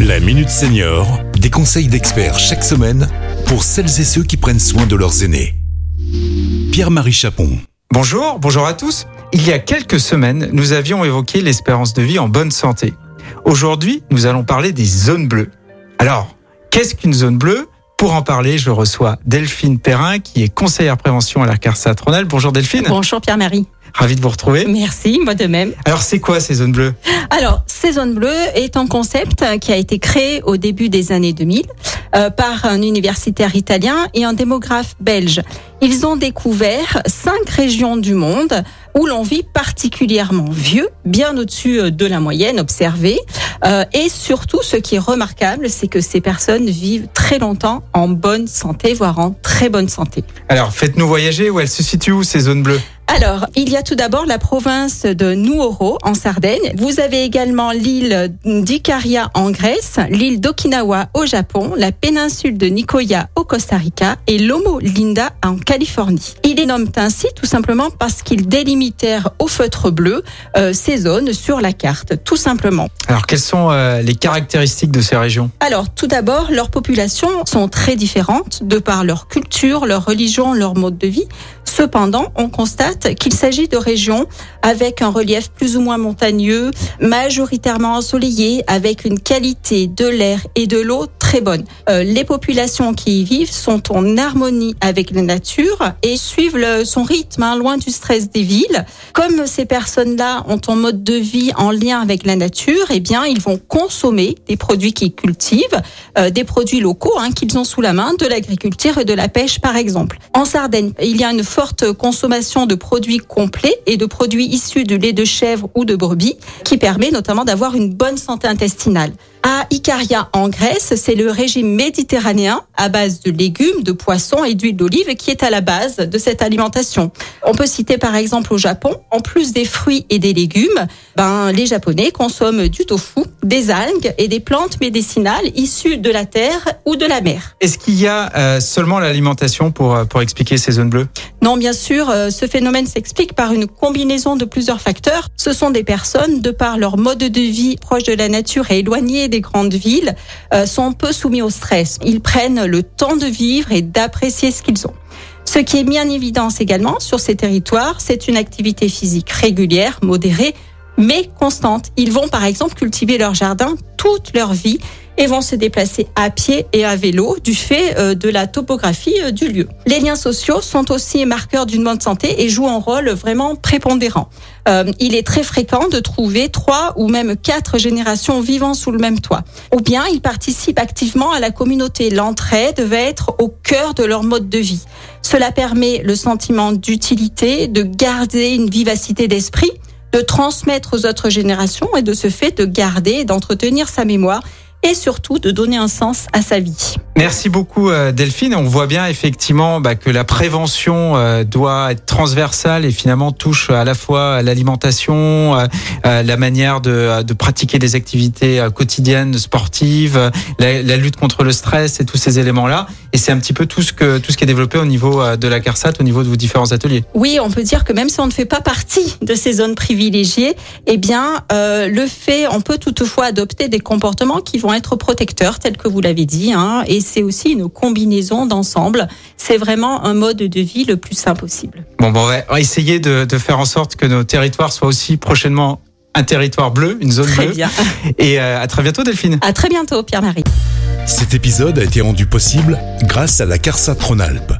La Minute Senior, des conseils d'experts chaque semaine pour celles et ceux qui prennent soin de leurs aînés. Pierre-Marie Chapon. Bonjour, bonjour à tous. Il y a quelques semaines, nous avions évoqué l'espérance de vie en bonne santé. Aujourd'hui, nous allons parler des zones bleues. Alors, qu'est-ce qu'une zone bleue? Pour en parler, je reçois Delphine Perrin, qui est conseillère prévention à la CARSA. Bonjour Delphine. Bonjour Pierre-Marie. Ravi de vous retrouver. Merci, moi de même. Alors, c'est quoi ces zones bleues? Alors, ces zones bleues est un concept qui a été créé au début des années 2000 euh, par un universitaire italien et un démographe belge. Ils ont découvert cinq régions du monde où l'on vit particulièrement vieux, bien au-dessus euh, de la moyenne observée. Euh, et surtout, ce qui est remarquable, c'est que ces personnes vivent très longtemps en bonne santé, voire en très bonne santé. Alors, faites-nous voyager. Où elles se situent ces zones bleues? Alors, il y a tout d'abord la province de Nuoro en Sardaigne. Vous avez également l'île d'Ikaria en Grèce, l'île d'Okinawa au Japon, la péninsule de Nicoya au Costa Rica et Lomo Linda en Californie. Il les nomme ainsi tout simplement parce qu'ils délimitèrent au feutre bleu euh, ces zones sur la carte, tout simplement. Alors, quelles sont euh, les caractéristiques de ces régions? Alors, tout d'abord, leurs populations sont très différentes de par leur culture, leur religion, leur mode de vie. Cependant, on constate qu'il s'agit de régions avec un relief plus ou moins montagneux, majoritairement ensoleillé, avec une qualité de l'air et de l'eau très bonne. Euh, les populations qui y vivent sont en harmonie avec la nature et suivent son rythme, hein, loin du stress des villes. Comme ces personnes-là ont un mode de vie en lien avec la nature, eh bien, ils vont consommer des produits qu'ils cultivent, euh, des produits locaux hein, qu'ils ont sous la main, de l'agriculture et de la pêche, par exemple. En Sardaigne, il y a une forte consommation de produits complets et de produits issus du lait de chèvre ou de brebis, qui permet notamment d'avoir une bonne santé intestinale. À Icaria en Grèce, c'est le régime méditerranéen à base de légumes, de poissons et d'huile d'olive qui est à la base de cette alimentation. On peut citer par exemple au Japon, en plus des fruits et des légumes, ben, les Japonais consomment du tofu, des algues et des plantes médicinales issues de la terre ou de la mer. Est-ce qu'il y a euh, seulement l'alimentation pour, euh, pour expliquer ces zones bleues? Non, bien sûr, euh, ce phénomène s'explique par une combinaison de plusieurs facteurs. Ce sont des personnes, de par leur mode de vie proche de la nature et éloignées des grandes villes euh, sont peu soumis au stress. Ils prennent le temps de vivre et d'apprécier ce qu'ils ont. Ce qui est mis en évidence également sur ces territoires, c'est une activité physique régulière, modérée, mais constante. Ils vont par exemple cultiver leur jardin toute leur vie et vont se déplacer à pied et à vélo du fait euh, de la topographie euh, du lieu. Les liens sociaux sont aussi marqueurs d'une bonne santé et jouent un rôle vraiment prépondérant. Euh, il est très fréquent de trouver trois ou même quatre générations vivant sous le même toit. Ou bien ils participent activement à la communauté. L'entraide va être au cœur de leur mode de vie. Cela permet le sentiment d'utilité, de garder une vivacité d'esprit, de transmettre aux autres générations et de ce fait de garder et d'entretenir sa mémoire et surtout de donner un sens à sa vie. Merci beaucoup euh, Delphine. On voit bien effectivement bah, que la prévention euh, doit être transversale et finalement touche à la fois l'alimentation, euh, la manière de, de, pratiquer des activités quotidiennes sportives, la, la, lutte contre le stress et tous ces éléments-là. Et c'est un petit peu tout ce que tout ce qui est développé au niveau de la CARSAT, au niveau de vos différents ateliers. Oui, on peut dire que même si on ne fait pas partie de ces zones privilégiées, eh bien le fait, on peut toutefois adopter des comportements qui vont être protecteurs, tels que vous l'avez dit, hein, c'est aussi une combinaison d'ensemble. C'est vraiment un mode de vie le plus simple possible. Bon, bon on va essayer de, de faire en sorte que nos territoires soient aussi prochainement un territoire bleu, une zone très bleue. Bien. Et euh, à très bientôt, Delphine. À très bientôt, Pierre-Marie. Cet épisode a été rendu possible grâce à la CARSA Tronalp,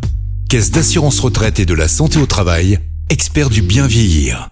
Caisse d'assurance retraite et de la santé au travail, expert du bien vieillir.